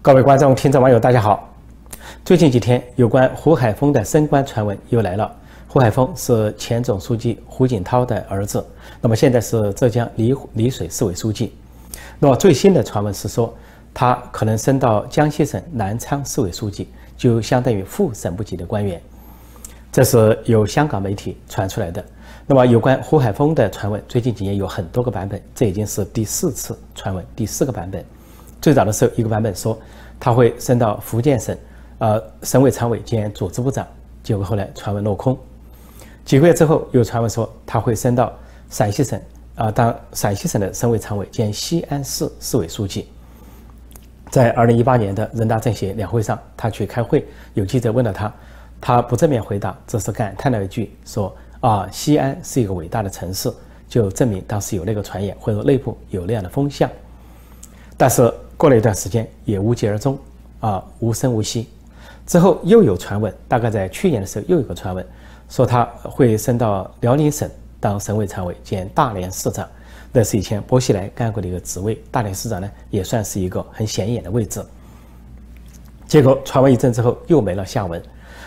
各位观众、听众、网友，大家好。最近几天，有关胡海峰的升官传闻又来了。胡海峰是前总书记胡锦涛的儿子，那么现在是浙江丽丽水市委书记。那么最新的传闻是说，他可能升到江西省南昌市委书记，就相当于副省部级的官员。这是由香港媒体传出来的。那么有关胡海峰的传闻，最近几年有很多个版本，这已经是第四次传闻，第四个版本。最早的时候，一个版本说他会升到福建省，呃，省委常委兼组织部长，结果后来传闻落空。几个月之后，又传闻说他会升到陕西省，啊，当陕西省的省委常委兼西安市市委书记。在二零一八年的人大政协两会上，他去开会，有记者问了他，他不正面回答，只是感叹了一句，说啊，西安是一个伟大的城市，就证明当时有那个传言，或者内部有那样的风向。但是。过了一段时间，也无疾而终，啊，无声无息。之后又有传闻，大概在去年的时候又有个传闻，说他会升到辽宁省当省委常委兼大连市长，那是以前薄熙来干过的一个职位。大连市长呢，也算是一个很显眼的位置。结果传闻一阵之后又没了下文。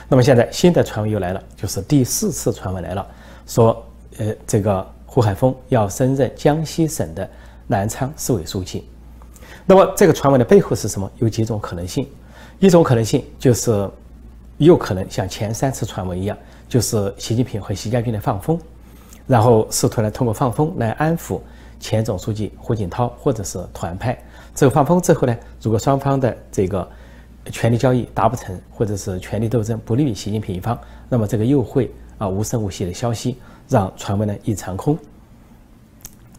那么现在新的传闻又来了，就是第四次传闻来了，说呃，这个胡海峰要升任江西省的南昌市委书记。那么这个传闻的背后是什么？有几种可能性。一种可能性就是，有可能像前三次传闻一样，就是习近平和习家军的放风，然后试图呢通过放风来安抚前总书记胡锦涛或者是团派。这个放风之后呢，如果双方的这个权力交易达不成，或者是权力斗争不利于习近平一方，那么这个又会啊无声无息的消息让传闻呢一场空。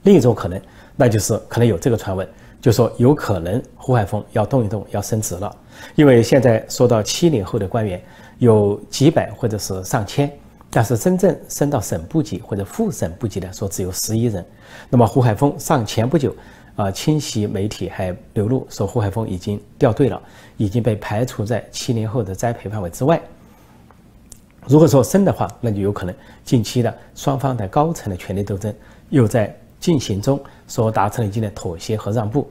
另一种可能，那就是可能有这个传闻。就说有可能胡海峰要动一动，要升职了，因为现在说到七零后的官员有几百或者是上千，但是真正升到省部级或者副省部级的说只有十一人。那么胡海峰上前不久，啊，清晰媒体还流露说胡海峰已经掉队了，已经被排除在七零后的栽培范围之外。如果说升的话，那就有可能近期的双方的高层的权力斗争又在。进行中所达成了一定的妥协和让步，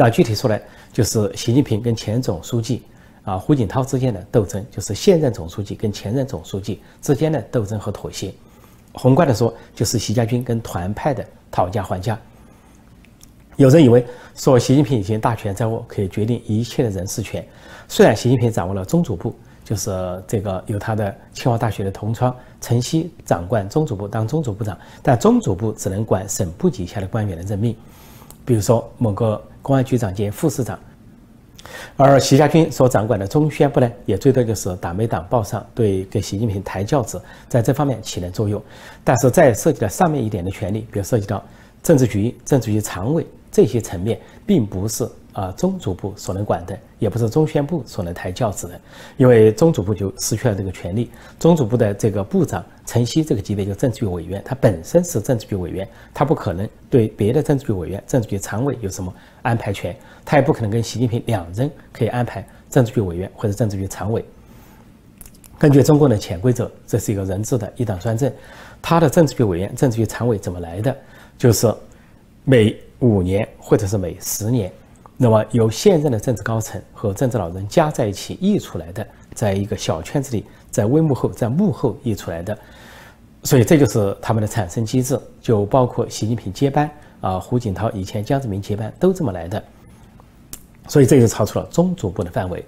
那具体说来，就是习近平跟前总书记啊胡锦涛之间的斗争，就是现任总书记跟前任总书记之间的斗争和妥协。宏观的说，就是习家军跟团派的讨价还价。有人以为说习近平已经大权在握，可以决定一切的人事权。虽然习近平掌握了中组部。就是这个由他的清华大学的同窗陈希掌管中组部当中组部长，但中组部只能管省部级以下的官员的任命，比如说某个公安局长兼副市长，而习家军所掌管的中宣部呢，也最多就是党媒党报上对给习近平抬轿子，在这方面起了作用，但是在涉及到上面一点的权利，比如涉及到政治局、政治局常委这些层面，并不是。啊，中组部所能管的，也不是中宣部所能抬轿子的，因为中组部就失去了这个权利。中组部的这个部长陈希这个级别就政治局委员，他本身是政治局委员，他不可能对别的政治局委员、政治局常委有什么安排权，他也不可能跟习近平两人可以安排政治局委员或者政治局常委。根据中共的潜规则，这是一个人治的一党专政，他的政治局委员、政治局常委怎么来的？就是每五年或者是每十年。那么由现任的政治高层和政治老人加在一起议出来的，在一个小圈子里，在微幕后，在幕后议出来的，所以这就是他们的产生机制，就包括习近平接班啊，胡锦涛以前江泽民接班都这么来的，所以这就超出了中组部的范围，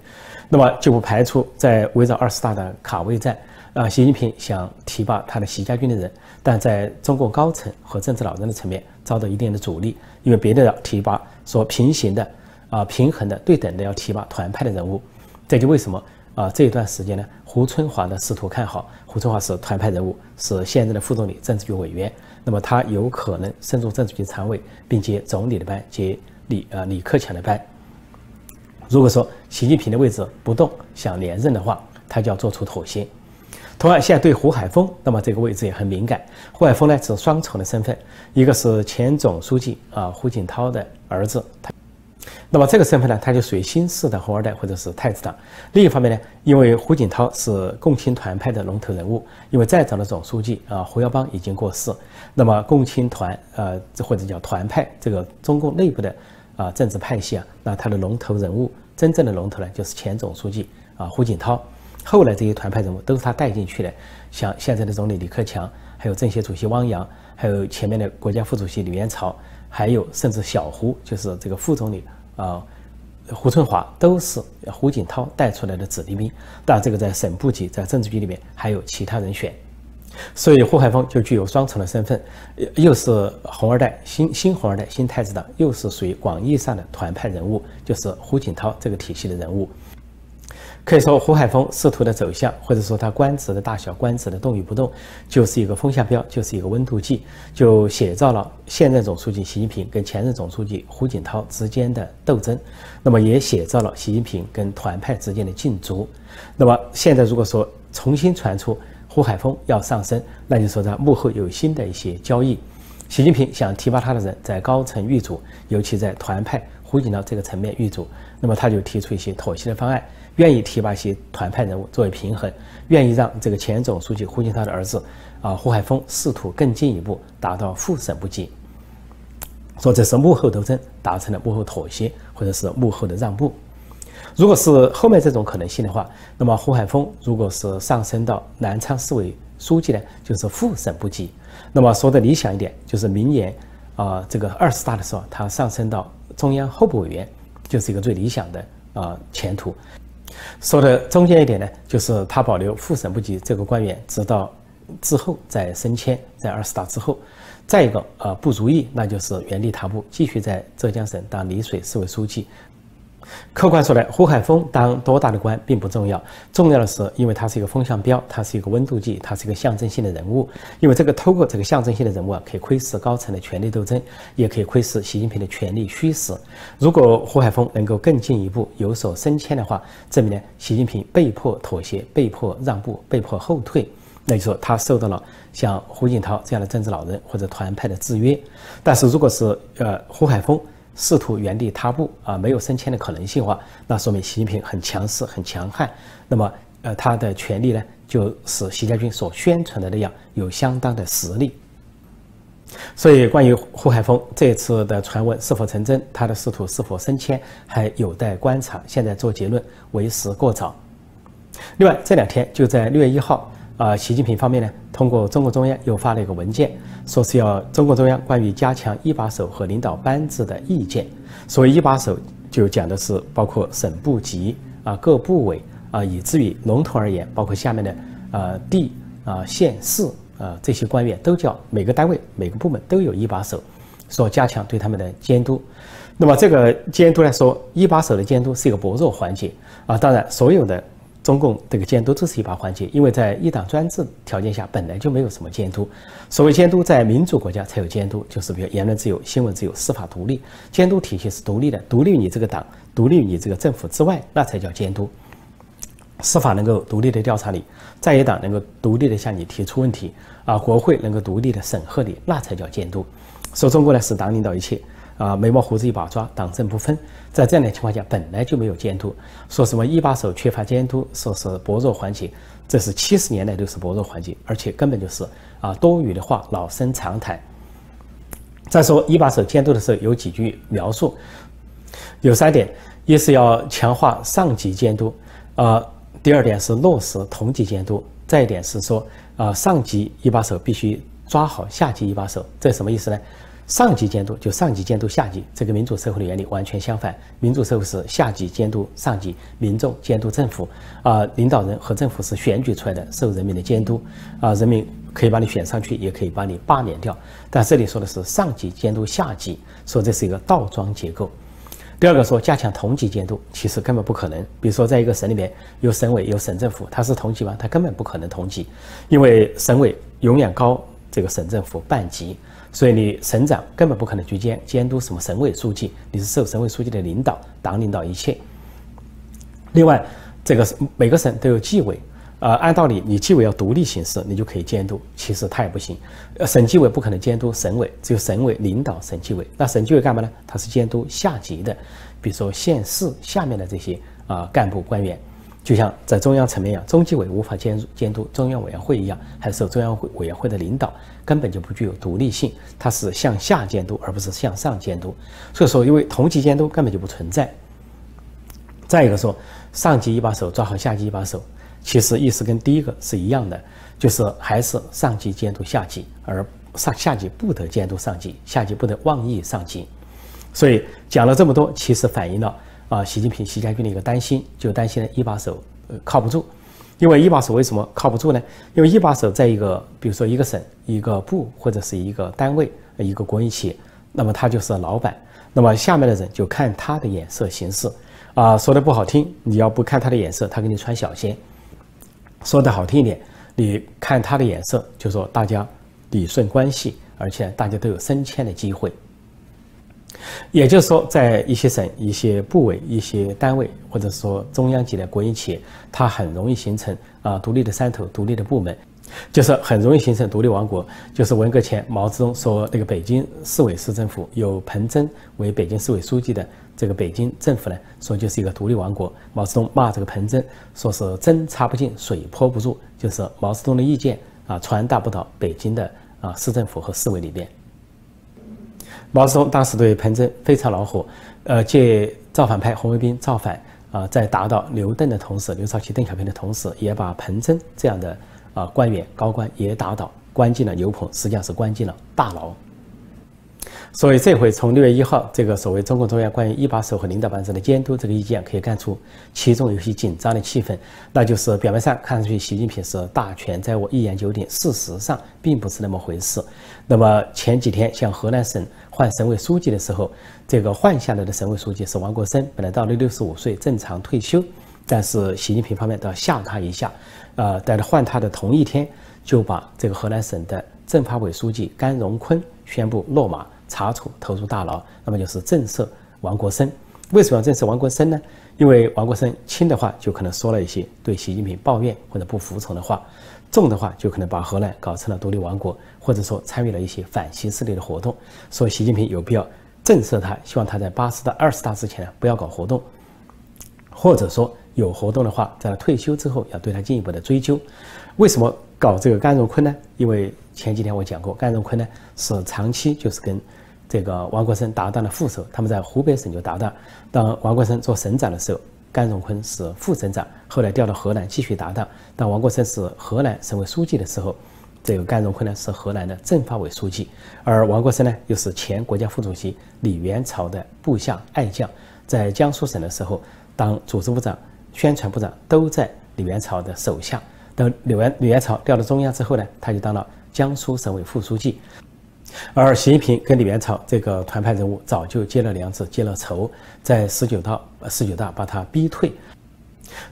那么就不排除在围绕二十大的卡位战啊，习近平想提拔他的习家军的人，但在中共高层和政治老人的层面遭到一定的阻力，因为别的要提拔说平行的。啊，平衡的、对等的要提拔团派的人物，这就为什么啊这一段时间呢？胡春华呢试图看好胡春华是团派人物，是现任的副总理、政治局委员，那么他有可能升入政治局常委，并接总理的班，接李呃李克强的班。如果说习近平的位置不动，想连任的话，他就要做出妥协。同样，现在对胡海峰，那么这个位置也很敏感。胡海峰呢是双重的身份，一个是前总书记啊胡锦涛的儿子，他。那么这个身份呢，他就属于新式的红二代或者是太子党。另一方面呢，因为胡锦涛是共青团派的龙头人物，因为在场的总书记啊胡耀邦已经过世，那么共青团呃或者叫团派这个中共内部的啊政治派系啊，那他的龙头人物，真正的龙头呢，就是前总书记啊胡锦涛。后来这些团派人物都是他带进去的，像现在的总理李克强，还有政协主席汪洋，还有前面的国家副主席李元朝，还有甚至小胡，就是这个副总理啊胡春华，都是胡锦涛带出来的子弟兵。当然，这个在省部级、在政治局里面还有其他人选。所以胡海峰就具有双重的身份，又是红二代、新新红二代、新太子党，又是属于广义上的团派人物，就是胡锦涛这个体系的人物。可以说，胡海峰仕途的走向，或者说他官职的大小、官职的动与不动，就是一个风向标，就是一个温度计，就写照了现任总书记习近平跟前任总书记胡锦涛之间的斗争，那么也写照了习近平跟团派之间的竞逐。那么现在如果说重新传出，胡海峰要上升，那就说他幕后有新的一些交易。习近平想提拔他的人在高层遇阻，尤其在团派胡锦涛这个层面遇阻，那么他就提出一些妥协的方案，愿意提拔一些团派人物作为平衡，愿意让这个前总书记胡锦涛的儿子啊胡海峰试图更进一步达到副省部级。说这是幕后斗争达成了幕后妥协，或者是幕后的让步。如果是后面这种可能性的话，那么胡海峰如果是上升到南昌市委书记呢，就是副省部级。那么说的理想一点，就是明年啊这个二十大的时候，他上升到中央候补委员，就是一个最理想的啊前途。说的中间一点呢，就是他保留副省部级这个官员，直到之后再升迁，在二十大之后。再一个啊不如意，那就是原地踏步，继续在浙江省当丽水市委书记。客观说来，胡海峰当多大的官并不重要，重要的是，因为他是一个风向标，他是一个温度计，他是一个象征性的人物。因为这个透过这个象征性的人物啊，可以窥视高层的权力斗争，也可以窥视习近平的权力虚实。如果胡海峰能够更进一步有所升迁的话，证明呢，习近平被迫妥协、被迫让步、被迫后退，那就说他受到了像胡锦涛这样的政治老人或者团派的制约。但是如果是呃胡海峰，试图原地踏步啊，没有升迁的可能性的话，那说明习近平很强势、很强悍。那么，呃，他的权力呢，就是习家军所宣传的那样，有相当的实力。所以，关于胡海峰这次的传闻是否成真，他的仕途是否升迁，还有待观察。现在做结论为时过早。另外，这两天就在六月一号。啊，习近平方面呢，通过中共中央又发了一个文件，说是要中共中央关于加强一把手和领导班子的意见。所谓一把手，就讲的是包括省部级啊、各部委啊，以至于笼统而言，包括下面的啊地啊县市啊这些官员都叫每个单位、每个部门都有一把手，说加强对他们的监督。那么这个监督来说，一把手的监督是一个薄弱环节啊。当然，所有的。中共这个监督这是一把环节，因为在一党专制条件下本来就没有什么监督。所谓监督，在民主国家才有监督，就是比如言论自由、新闻自由、司法独立，监督体系是独立的，独立于你这个党、独立于你这个政府之外，那才叫监督。司法能够独立的调查你，在野党能够独立的向你提出问题，啊，国会能够独立的审核你，那才叫监督。说中国呢是党领导一切。啊，眉毛胡子一把抓，党政不分。在这样的情况下，本来就没有监督。说什么一把手缺乏监督，说是薄弱环节，这是七十年代都是薄弱环节，而且根本就是啊多余的话，老生常谈。再说一把手监督的时候，有几句描述，有三点：一是要强化上级监督，啊，第二点是落实同级监督，再一点是说啊上级一把手必须抓好下级一把手，这什么意思呢？上级监督就上级监督下级，这个民主社会的原理完全相反。民主社会是下级监督上级，民众监督政府。啊，领导人和政府是选举出来的，受人民的监督。啊，人民可以把你选上去，也可以把你罢免掉。但这里说的是上级监督下级，说这是一个倒装结构。第二个说加强同级监督，其实根本不可能。比如说，在一个省里面有省委有省政府，它是同级吗？它根本不可能同级，因为省委永远高这个省政府半级。所以你省长根本不可能去监监督什么省委书记，你是受省委书记的领导，党领导一切。另外，这个每个省都有纪委，呃，按道理你纪委要独立行事，你就可以监督。其实他也不行，呃，省纪委不可能监督省委，只有省委领导省纪委。那省纪委干嘛呢？他是监督下级的，比如说县市下面的这些啊干部官员。就像在中央层面一样，中纪委无法监监督中央委员会一样，还受中央委委员会的领导，根本就不具有独立性，它是向下监督而不是向上监督。所以说，因为同级监督根本就不存在。再一个说，上级一把手抓好下级一把手，其实意思跟第一个是一样的，就是还是上级监督下级，而上下级不得监督上级，下级不得妄议上级。所以讲了这么多，其实反映了。啊，习近平、习家军的一个担心，就担心呢一把手呃靠不住，因为一把手为什么靠不住呢？因为一把手在一个，比如说一个省、一个部或者是一个单位、一个国营企业，那么他就是老板，那么下面的人就看他的眼色行事。啊，说的不好听，你要不看他的眼色，他给你穿小鞋；说的好听一点，你看他的眼色，就说大家理顺关系，而且大家都有升迁的机会。也就是说，在一些省、一些部委、一些单位，或者说中央级的国营企业，它很容易形成啊独立的山头、独立的部门，就是很容易形成独立王国。就是文革前毛泽东说那个北京市委市政府有彭真为北京市委书记的这个北京政府呢，说就是一个独立王国。毛泽东骂这个彭真，说是针插不进，水泼不入，就是毛泽东的意见啊传达不到北京的啊市政府和市委里边。毛泽东当时对彭真非常恼火，呃，借造反派红卫兵造反啊，在打倒刘邓的同时，刘少奇、邓小平的同时，也把彭真这样的啊官员高官也打倒，关进了牛棚，实际上是关进了大牢。所以这回从六月一号这个所谓中共中央关于一把手和领导班子的监督这个意见，可以看出其中有些紧张的气氛。那就是表面上看上去习近平是大权在握，一言九鼎，事实上并不是那么回事。那么前几天像河南省换省委书记的时候，这个换下来的省委书记是王国生，本来到了六十五岁正常退休，但是习近平方面都要吓他一下，呃，在换他的同一天，就把这个河南省的政法委书记甘荣坤宣布落马。查处投入大牢，那么就是震慑王国生。为什么要震慑王国生呢？因为王国生轻的话就可能说了一些对习近平抱怨或者不服从的话，重的话就可能把河南搞成了独立王国，或者说参与了一些反西势力的活动。所以习近平有必要震慑他，希望他在八十大、二十大之前呢不要搞活动，或者说有活动的话，在他退休之后要对他进一步的追究。为什么搞这个甘荣坤呢？因为前几天我讲过，甘荣坤呢是长期就是跟这个王国生搭档的副手，他们在湖北省就搭档。当王国生做省长的时候，甘荣坤是副省长，后来调到河南继续搭档。当王国生是河南省委书记的时候，这个甘荣坤呢是河南的政法委书记，而王国生呢又是前国家副主席李元朝的部下爱将，在江苏省的时候当组织部长、宣传部长都在李元朝的手下。等李元李元朝调到中央之后呢，他就当了江苏省委副书记。而习近平跟李元朝这个团派人物早就结了梁子、结了仇，在十九大十九大把他逼退。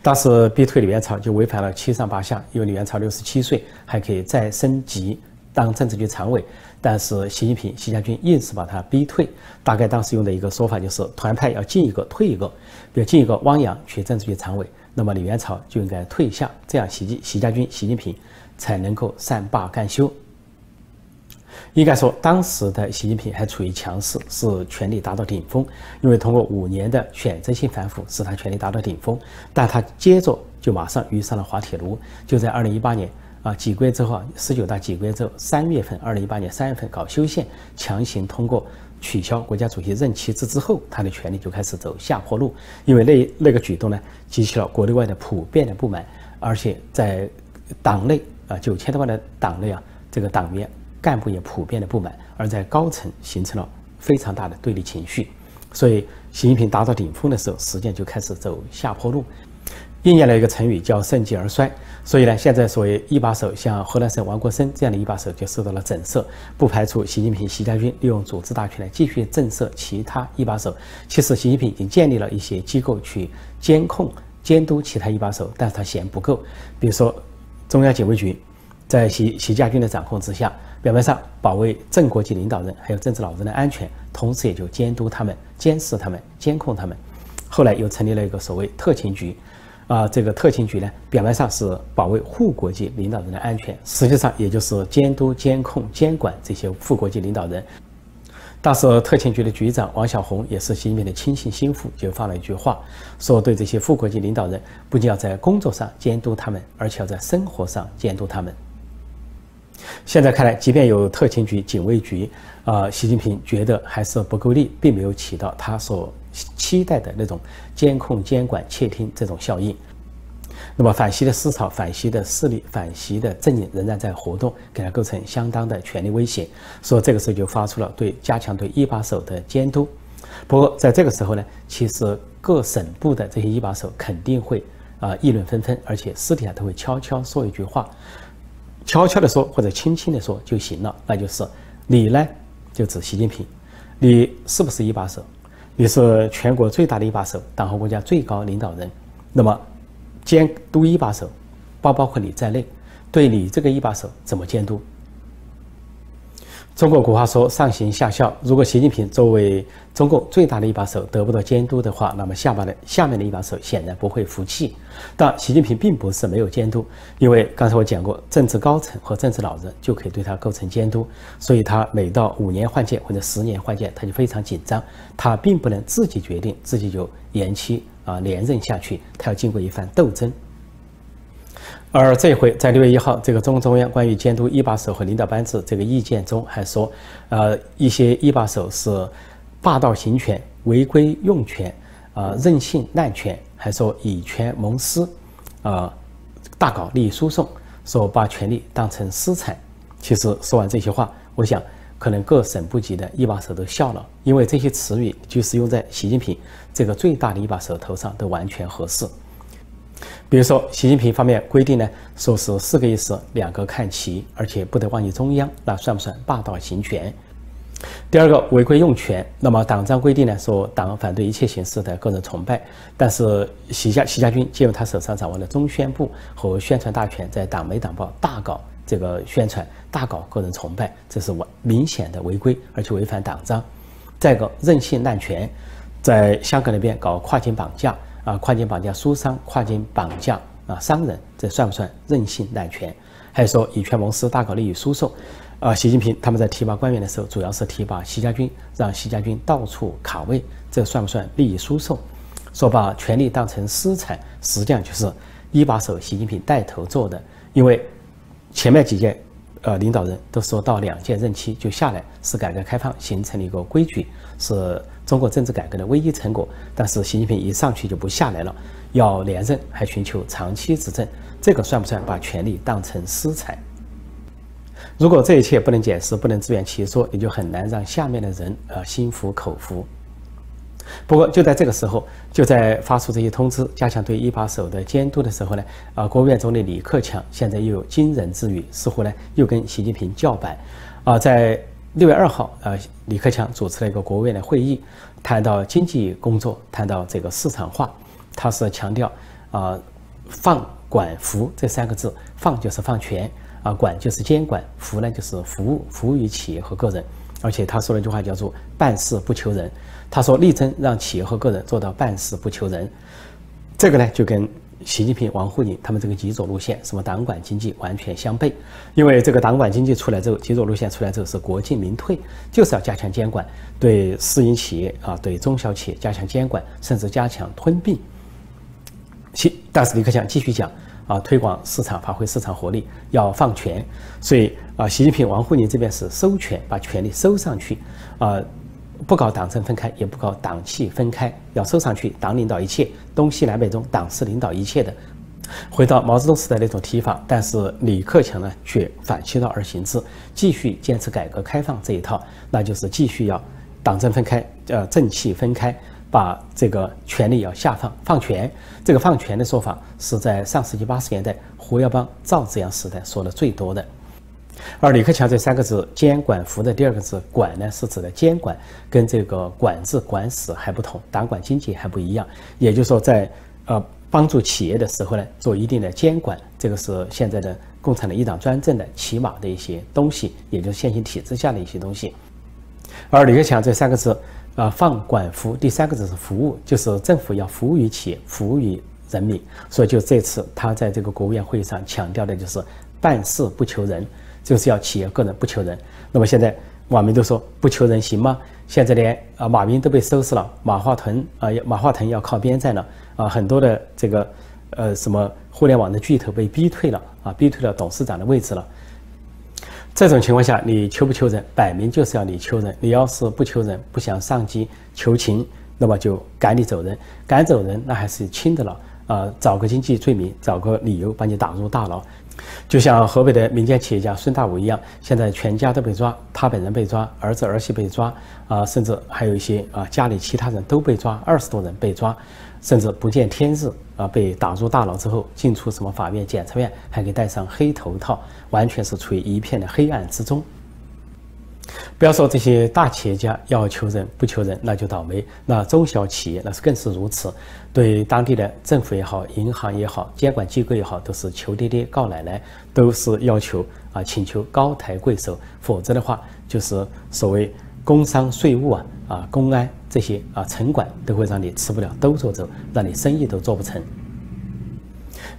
当时逼退李元朝就违反了七上八下，因为李元朝六十七岁还可以再升级当政治局常委，但是习近平、习家军硬是把他逼退。大概当时用的一个说法就是团派要进一个退一个，比如进一个汪洋去政治局常委，那么李元朝就应该退下，这样习习家军、习近平才能够善罢甘休。应该说，当时的习近平还处于强势，是权力达到顶峰。因为通过五年的选择性反腐，使他权力达到顶峰。但他接着就马上遇上了滑铁卢，就在二零一八年啊，几个月之后啊，十九大几个月之后，三月份，二零一八年三月份搞修宪，强行通过取消国家主席任期制之后，他的权力就开始走下坡路。因为那那个举动呢，激起了国内外的普遍的不满，而且在党内啊，九千多万的党内啊，这个党员。干部也普遍的不满，而在高层形成了非常大的对立情绪，所以习近平达到顶峰的时候，实际上就开始走下坡路。应验了一个成语叫盛极而衰。所以呢，现在所谓一把手，像河南省王国生这样的一把手就受到了整慑，不排除习近平、习家军利用组织大权来继续震慑其他一把手。其实习近平已经建立了一些机构去监控、监督其他一把手，但是他嫌不够。比如说中央警卫局，在习习家军的掌控之下。表面上保卫正国级领导人还有政治老人的安全，同时也就监督他们、监视他们、监控他们。后来又成立了一个所谓特勤局，啊，这个特勤局呢，表面上是保卫副国级领导人的安全，实际上也就是监督、监控、监管这些副国级领导人。当时特勤局的局长王小红也是习近平的亲信心腹，就发了一句话，说对这些副国级领导人，不仅要在工作上监督他们，而且要在生活上监督他们。现在看来，即便有特勤局、警卫局，啊，习近平觉得还是不够力，并没有起到他所期待的那种监控、监管、窃听这种效应。那么反习的思潮、反习的势力、反习的阵营仍然在活动，给他构成相当的权力威胁。所以这个时候就发出了对加强对一把手的监督。不过在这个时候呢，其实各省部的这些一把手肯定会啊议论纷纷，而且私底下都会悄悄说一句话，悄悄的说或者轻轻的说就行了，那就是你呢就指习近平，你是不是一把手？你是全国最大的一把手，党和国家最高领导人，那么。监督一把手，包包括你在内，对你这个一把手怎么监督？中国古话说“上行下效”。如果习近平作为中共最大的一把手得不到监督的话，那么下巴的下面的一把手显然不会服气。但习近平并不是没有监督，因为刚才我讲过，政治高层和政治老人就可以对他构成监督，所以他每到五年换届或者十年换届，他就非常紧张，他并不能自己决定自己就延期。啊，连任下去，他要经过一番斗争。而这回在六月一号，这个中共中央关于监督一把手和领导班子这个意见中，还说，呃，一些一把手是霸道行权、违规用权、啊任性滥权，还说以权谋私，啊大搞利益输送，说把权力当成私产。其实说完这些话，我想。可能各省部级的一把手都笑了，因为这些词语就是用在习近平这个最大的一把手头上都完全合适。比如说，习近平方面规定呢，说是四个意思两个看齐，而且不得忘记中央，那算不算霸道行权？第二个违规用权，那么党章规定呢，说党反对一切形式的个人崇拜，但是习家习家军借用他手上掌握的中宣部和宣传大权，在党媒党报大搞。这个宣传大搞个人崇拜，这是完明显的违规，而且违反党章。再一个任性滥权，在香港那边搞跨境绑架啊，跨境绑架书商，跨境绑架啊商人，这算不算任性滥权？还有说以权谋私，大搞利益输送。啊，习近平他们在提拔官员的时候，主要是提拔习家军，让习家军到处卡位，这算不算利益输送？说把权力当成私产，实际上就是一把手习近平带头做的，因为。前面几届，呃，领导人都说到两届任期就下来，是改革开放形成了一个规矩，是中国政治改革的唯一成果。但是习近平一上去就不下来了，要连任，还寻求长期执政，这个算不算把权力当成私财？如果这一切不能解释，不能自圆其说，也就很难让下面的人呃心服口服。不过就在这个时候，就在发出这些通知、加强对一把手的监督的时候呢，啊，国务院总理李克强现在又有惊人之语，似乎呢又跟习近平叫板。啊，在六月二号，呃，李克强主持了一个国务院的会议，谈到经济工作，谈到这个市场化，他是强调啊，放管服这三个字，放就是放权，啊，管就是监管，服呢就是服务，服务于企业和个人。而且他说了一句话，叫做“办事不求人”。他说力争让企业和个人做到办事不求人。这个呢，就跟习近平、王沪宁他们这个极左路线，什么党管经济完全相悖。因为这个党管经济出来之后，极左路线出来之后是国进民退，就是要加强监管，对私营企业啊，对中小企业加强监管，甚至加强吞并。其但是李克强继续讲。啊，推广市场，发挥市场活力，要放权。所以啊，习近平、王沪宁这边是收权，把权力收上去。啊，不搞党政分开，也不搞党气分开，要收上去，党领导一切，东西南北中，党是领导一切的。回到毛泽东时代那种提法，但是李克强呢，却反其道而行之，继续坚持改革开放这一套，那就是继续要党政分开，呃，政气分开。把这个权力要下放放权，这个放权的说法是在上世纪八十年代胡耀邦、赵紫阳时代说的最多的。而李克强这三个字“监管服”的第二个字“管”呢，是指的监管，跟这个“管制”“管死”还不同，党管经济还不一样。也就是说，在呃帮助企业的时候呢，做一定的监管，这个是现在的共产的一党专政的起码的一些东西，也就是现行体制下的一些东西。而李克强这三个字。啊，放管服，第三个字是服务，就是政府要服务于企业，服务于人民。所以就这次他在这个国务院会议上强调的就是办事不求人，就是要企业个人不求人。那么现在网民都说不求人行吗？现在连啊马云都被收拾了，马化腾啊马化腾要靠边站了啊，很多的这个呃什么互联网的巨头被逼退了啊，逼退了董事长的位置了。这种情况下，你求不求人，摆明就是要你求人。你要是不求人，不想上级求情，那么就赶你走人。赶走人，那还是轻的了。啊，找个经济罪名，找个理由把你打入大牢。就像河北的民间企业家孙大武一样，现在全家都被抓，他本人被抓，儿子儿媳被抓，啊，甚至还有一些啊家里其他人都被抓，二十多人被抓，甚至不见天日啊，被打入大牢之后，进出什么法院、检察院，还给戴上黑头套，完全是处于一片的黑暗之中。不要说这些大企业家要求人不求人，那就倒霉。那中小企业那是更是如此，对当地的政府也好、银行也好、监管机构也好，都是求爹爹告奶奶，都是要求啊，请求高抬贵手，否则的话，就是所谓工商税务啊、啊公安这些啊城管都会让你吃不了兜着走，让你生意都做不成。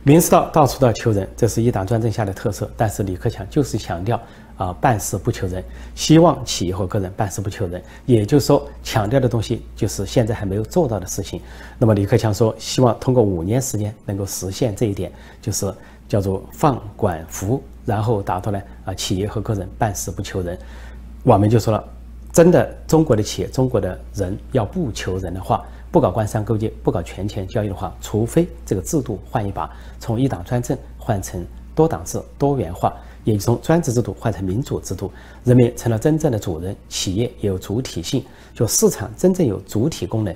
明知道到处都要求人，这是一党专政下的特色，但是李克强就是强调。啊，办事不求人，希望企业和个人办事不求人，也就是说，强调的东西就是现在还没有做到的事情。那么李克强说，希望通过五年时间能够实现这一点，就是叫做放管服，然后达到呢啊，企业和个人办事不求人。网民就说了，真的中国的企业、中国的人要不求人的话，不搞官商勾结，不搞权钱交易的话，除非这个制度换一把，从一党专政换成多党制、多元化。也从专制制度换成民主制度，人民成了真正的主人，企业也有主体性，就市场真正有主体功能。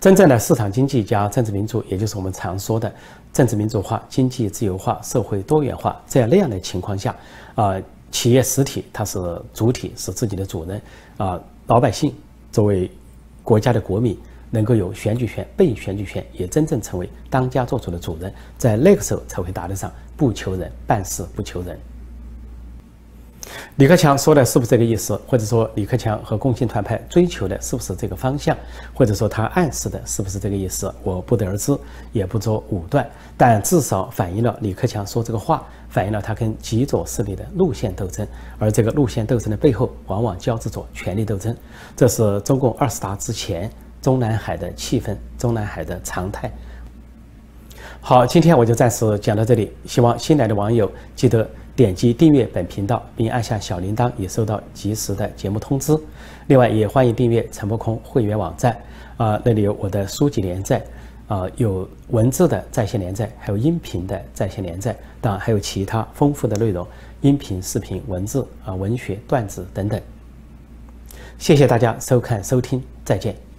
真正的市场经济加政治民主，也就是我们常说的政治民主化、经济自由化、社会多元化在那样的情况下，啊，企业实体它是主体，是自己的主人，啊，老百姓作为国家的国民，能够有选举权、被选举权，也真正成为当家做主的主人，在那个时候才会达得上。不求人，办事不求人。李克强说的是不是这个意思？或者说李克强和共青团派追求的是不是这个方向？或者说他暗示的是不是这个意思？我不得而知，也不做武断。但至少反映了李克强说这个话，反映了他跟极左势力的路线斗争。而这个路线斗争的背后，往往交织着权力斗争。这是中共二十大之前中南海的气氛，中南海的常态。好，今天我就暂时讲到这里。希望新来的网友记得点击订阅本频道，并按下小铃铛，以收到及时的节目通知。另外，也欢迎订阅陈博空会员网站，啊，那里有我的书籍连载，啊，有文字的在线连载，还有音频的在线连载，当然还有其他丰富的内容，音频、视频、文字啊，文学段子等等。谢谢大家收看收听，再见。